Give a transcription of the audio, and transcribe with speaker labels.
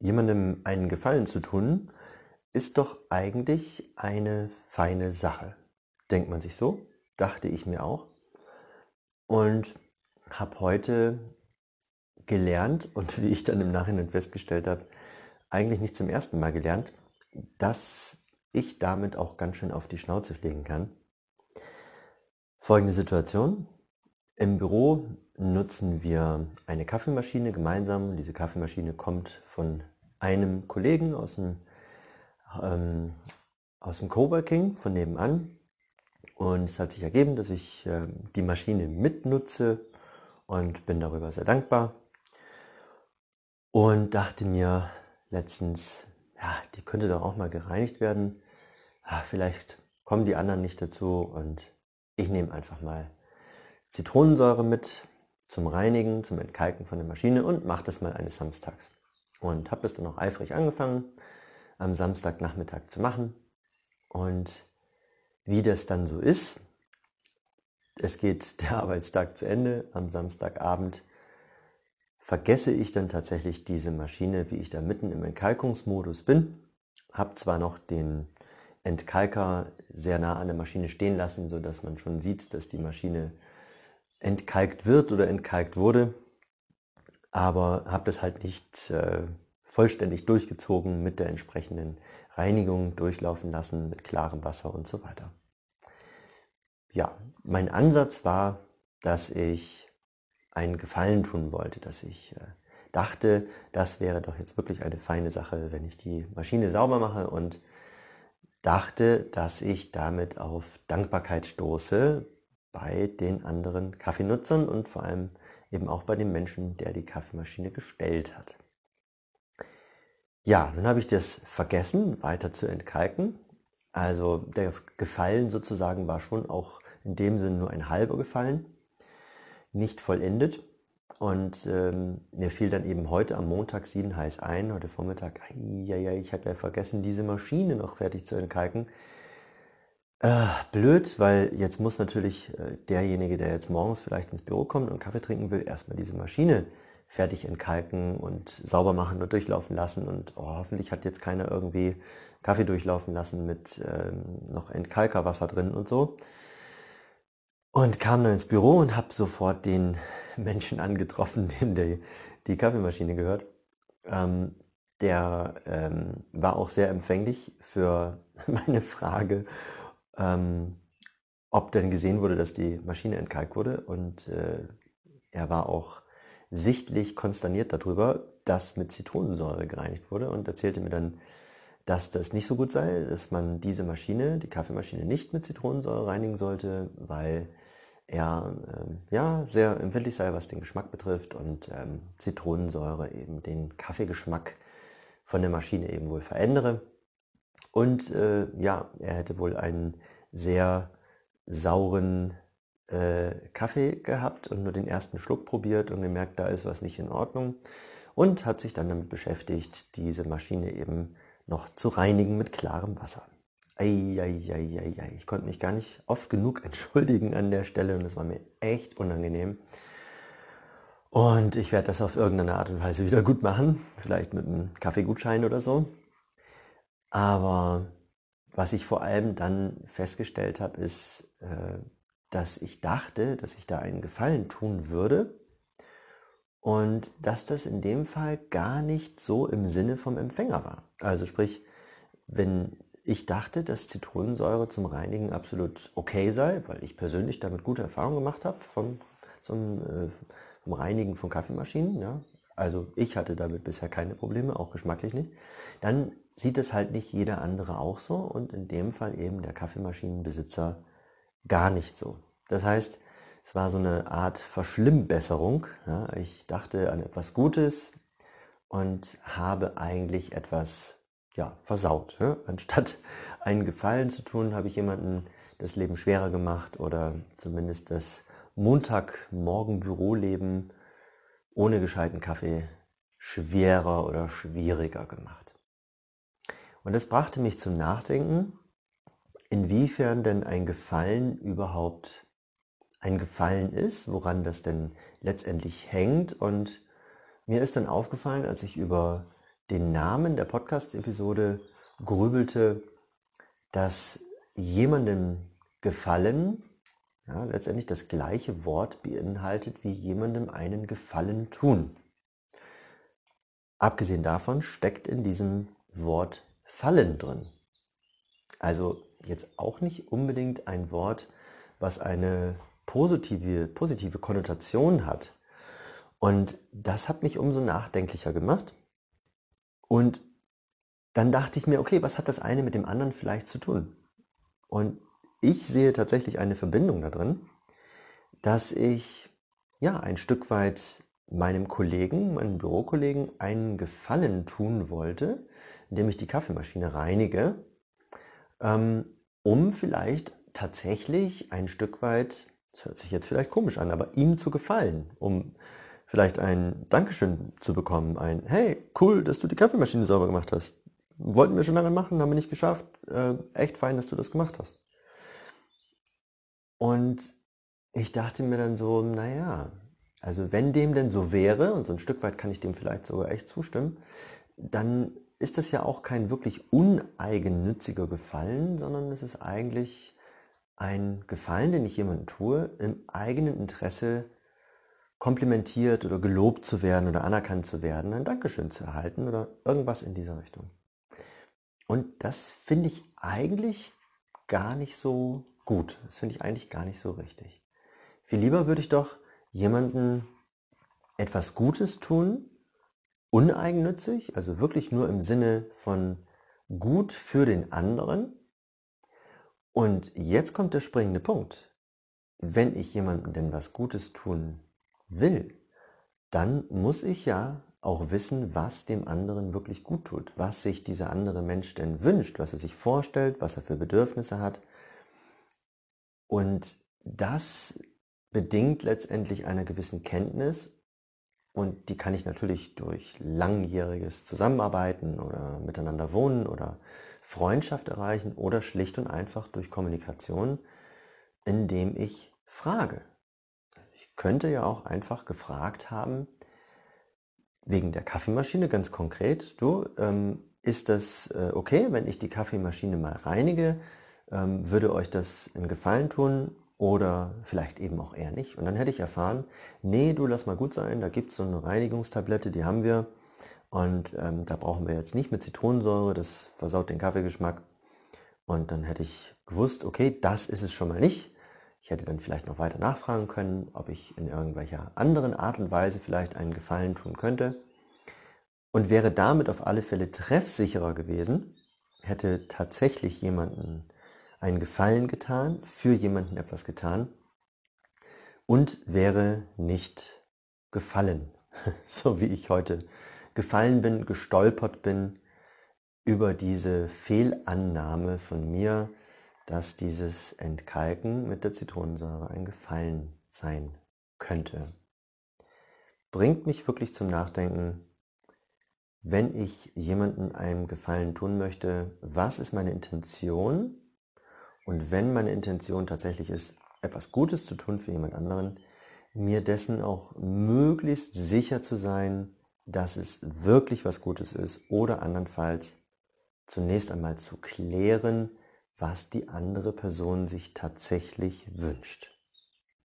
Speaker 1: Jemandem einen Gefallen zu tun, ist doch eigentlich eine feine Sache. Denkt man sich so? Dachte ich mir auch. Und habe heute gelernt und wie ich dann im Nachhinein festgestellt habe, eigentlich nicht zum ersten Mal gelernt, dass ich damit auch ganz schön auf die Schnauze fliegen kann. Folgende Situation. Im Büro nutzen wir eine Kaffeemaschine gemeinsam. Diese Kaffeemaschine kommt von einem Kollegen aus dem, ähm, aus dem Coworking von nebenan. Und es hat sich ergeben, dass ich äh, die Maschine mitnutze und bin darüber sehr dankbar. Und dachte mir letztens, ja, die könnte doch auch mal gereinigt werden. Ja, vielleicht kommen die anderen nicht dazu und ich nehme einfach mal Zitronensäure mit zum Reinigen, zum Entkalken von der Maschine und mache das mal eines Samstags. Und habe das dann auch eifrig angefangen, am Samstagnachmittag zu machen. Und wie das dann so ist, es geht der Arbeitstag zu Ende, am Samstagabend vergesse ich dann tatsächlich diese Maschine, wie ich da mitten im Entkalkungsmodus bin. Habe zwar noch den Entkalker sehr nah an der Maschine stehen lassen, sodass man schon sieht, dass die Maschine entkalkt wird oder entkalkt wurde, aber habe das halt nicht äh, vollständig durchgezogen mit der entsprechenden Reinigung durchlaufen lassen mit klarem Wasser und so weiter. Ja, mein Ansatz war, dass ich einen Gefallen tun wollte, dass ich äh, dachte, das wäre doch jetzt wirklich eine feine Sache, wenn ich die Maschine sauber mache und dachte, dass ich damit auf Dankbarkeit stoße bei den anderen Kaffeenutzern und vor allem eben auch bei dem Menschen, der die Kaffeemaschine gestellt hat. Ja, nun habe ich das vergessen, weiter zu entkalken. Also der Gefallen sozusagen war schon auch in dem Sinn nur ein halber Gefallen, nicht vollendet. Und ähm, mir fiel dann eben heute am Montag sieben heiß ein, heute Vormittag, ja, ich hatte ja vergessen, diese Maschine noch fertig zu entkalken. Äh, blöd, weil jetzt muss natürlich äh, derjenige, der jetzt morgens vielleicht ins Büro kommt und Kaffee trinken will, erstmal diese Maschine fertig entkalken und sauber machen und durchlaufen lassen. Und oh, hoffentlich hat jetzt keiner irgendwie Kaffee durchlaufen lassen mit ähm, noch Entkalkerwasser drin und so. Und kam dann ins Büro und habe sofort den Menschen angetroffen, dem der, die Kaffeemaschine gehört. Ähm, der ähm, war auch sehr empfänglich für meine Frage ähm, ob denn gesehen wurde, dass die Maschine entkalkt wurde. Und äh, er war auch sichtlich konsterniert darüber, dass mit Zitronensäure gereinigt wurde und erzählte mir dann, dass das nicht so gut sei, dass man diese Maschine, die Kaffeemaschine, nicht mit Zitronensäure reinigen sollte, weil er ähm, ja sehr empfindlich sei, was den Geschmack betrifft und ähm, Zitronensäure eben den Kaffeegeschmack von der Maschine eben wohl verändere. Und äh, ja, er hätte wohl einen sehr sauren äh, Kaffee gehabt und nur den ersten Schluck probiert und gemerkt, da ist was nicht in Ordnung. Und hat sich dann damit beschäftigt, diese Maschine eben noch zu reinigen mit klarem Wasser. Eieieiei, ich konnte mich gar nicht oft genug entschuldigen an der Stelle und es war mir echt unangenehm. Und ich werde das auf irgendeine Art und Weise wieder gut machen, vielleicht mit einem Kaffeegutschein oder so. Aber was ich vor allem dann festgestellt habe, ist, äh, dass ich dachte, dass ich da einen Gefallen tun würde und dass das in dem Fall gar nicht so im Sinne vom Empfänger war. Also sprich, wenn ich dachte, dass Zitronensäure zum Reinigen absolut okay sei, weil ich persönlich damit gute Erfahrungen gemacht habe vom, zum, äh, vom Reinigen von Kaffeemaschinen, ja, also ich hatte damit bisher keine Probleme, auch geschmacklich nicht, dann sieht es halt nicht jeder andere auch so und in dem Fall eben der Kaffeemaschinenbesitzer gar nicht so. Das heißt, es war so eine Art Verschlimmbesserung. Ja, ich dachte an etwas Gutes und habe eigentlich etwas ja, versaut. Ja. Anstatt einen Gefallen zu tun, habe ich jemanden das Leben schwerer gemacht oder zumindest das Montagmorgen-Büroleben ohne gescheiten Kaffee schwerer oder schwieriger gemacht. Und das brachte mich zum Nachdenken, inwiefern denn ein Gefallen überhaupt ein Gefallen ist, woran das denn letztendlich hängt. Und mir ist dann aufgefallen, als ich über den Namen der Podcast-Episode grübelte, dass jemandem gefallen ja, letztendlich das gleiche Wort beinhaltet wie jemandem einen Gefallen tun. Abgesehen davon steckt in diesem Wort Fallen drin. Also jetzt auch nicht unbedingt ein Wort, was eine positive, positive Konnotation hat. Und das hat mich umso nachdenklicher gemacht. Und dann dachte ich mir, okay, was hat das eine mit dem anderen vielleicht zu tun? Und ich sehe tatsächlich eine Verbindung da drin, dass ich ja ein Stück weit meinem Kollegen, meinem Bürokollegen einen Gefallen tun wollte, indem ich die Kaffeemaschine reinige, ähm, um vielleicht tatsächlich ein Stück weit, das hört sich jetzt vielleicht komisch an, aber ihm zu gefallen, um vielleicht ein Dankeschön zu bekommen, ein Hey, cool, dass du die Kaffeemaschine sauber gemacht hast. Wollten wir schon lange machen, haben wir nicht geschafft. Äh, echt fein, dass du das gemacht hast. Und ich dachte mir dann so, naja, also wenn dem denn so wäre, und so ein Stück weit kann ich dem vielleicht sogar echt zustimmen, dann ist das ja auch kein wirklich uneigennütziger Gefallen, sondern es ist eigentlich ein Gefallen, den ich jemandem tue, im eigenen Interesse komplimentiert oder gelobt zu werden oder anerkannt zu werden, ein Dankeschön zu erhalten oder irgendwas in dieser Richtung. Und das finde ich eigentlich gar nicht so gut. Das finde ich eigentlich gar nicht so richtig. Viel lieber würde ich doch jemanden etwas Gutes tun, uneigennützig, also wirklich nur im Sinne von gut für den anderen. Und jetzt kommt der springende Punkt. Wenn ich jemandem denn was Gutes tun will, dann muss ich ja auch wissen, was dem anderen wirklich gut tut, was sich dieser andere Mensch denn wünscht, was er sich vorstellt, was er für Bedürfnisse hat. Und das bedingt letztendlich einer gewissen Kenntnis und die kann ich natürlich durch langjähriges Zusammenarbeiten oder miteinander wohnen oder Freundschaft erreichen oder schlicht und einfach durch Kommunikation, indem ich frage könnte ja auch einfach gefragt haben, wegen der Kaffeemaschine ganz konkret, du, ähm, ist das äh, okay, wenn ich die Kaffeemaschine mal reinige? Ähm, würde euch das einen Gefallen tun oder vielleicht eben auch eher nicht? Und dann hätte ich erfahren, nee, du lass mal gut sein, da gibt es so eine Reinigungstablette, die haben wir und ähm, da brauchen wir jetzt nicht mit Zitronensäure, das versaut den Kaffeegeschmack. Und dann hätte ich gewusst, okay, das ist es schon mal nicht. Ich hätte dann vielleicht noch weiter nachfragen können, ob ich in irgendwelcher anderen Art und Weise vielleicht einen Gefallen tun könnte und wäre damit auf alle Fälle treffsicherer gewesen, hätte tatsächlich jemanden einen Gefallen getan, für jemanden etwas getan und wäre nicht gefallen, so wie ich heute gefallen bin, gestolpert bin über diese Fehlannahme von mir, dass dieses Entkalken mit der Zitronensäure ein Gefallen sein könnte. Bringt mich wirklich zum Nachdenken, wenn ich jemandem einen Gefallen tun möchte, was ist meine Intention? Und wenn meine Intention tatsächlich ist, etwas Gutes zu tun für jemand anderen, mir dessen auch möglichst sicher zu sein, dass es wirklich was Gutes ist oder andernfalls zunächst einmal zu klären, was die andere Person sich tatsächlich wünscht.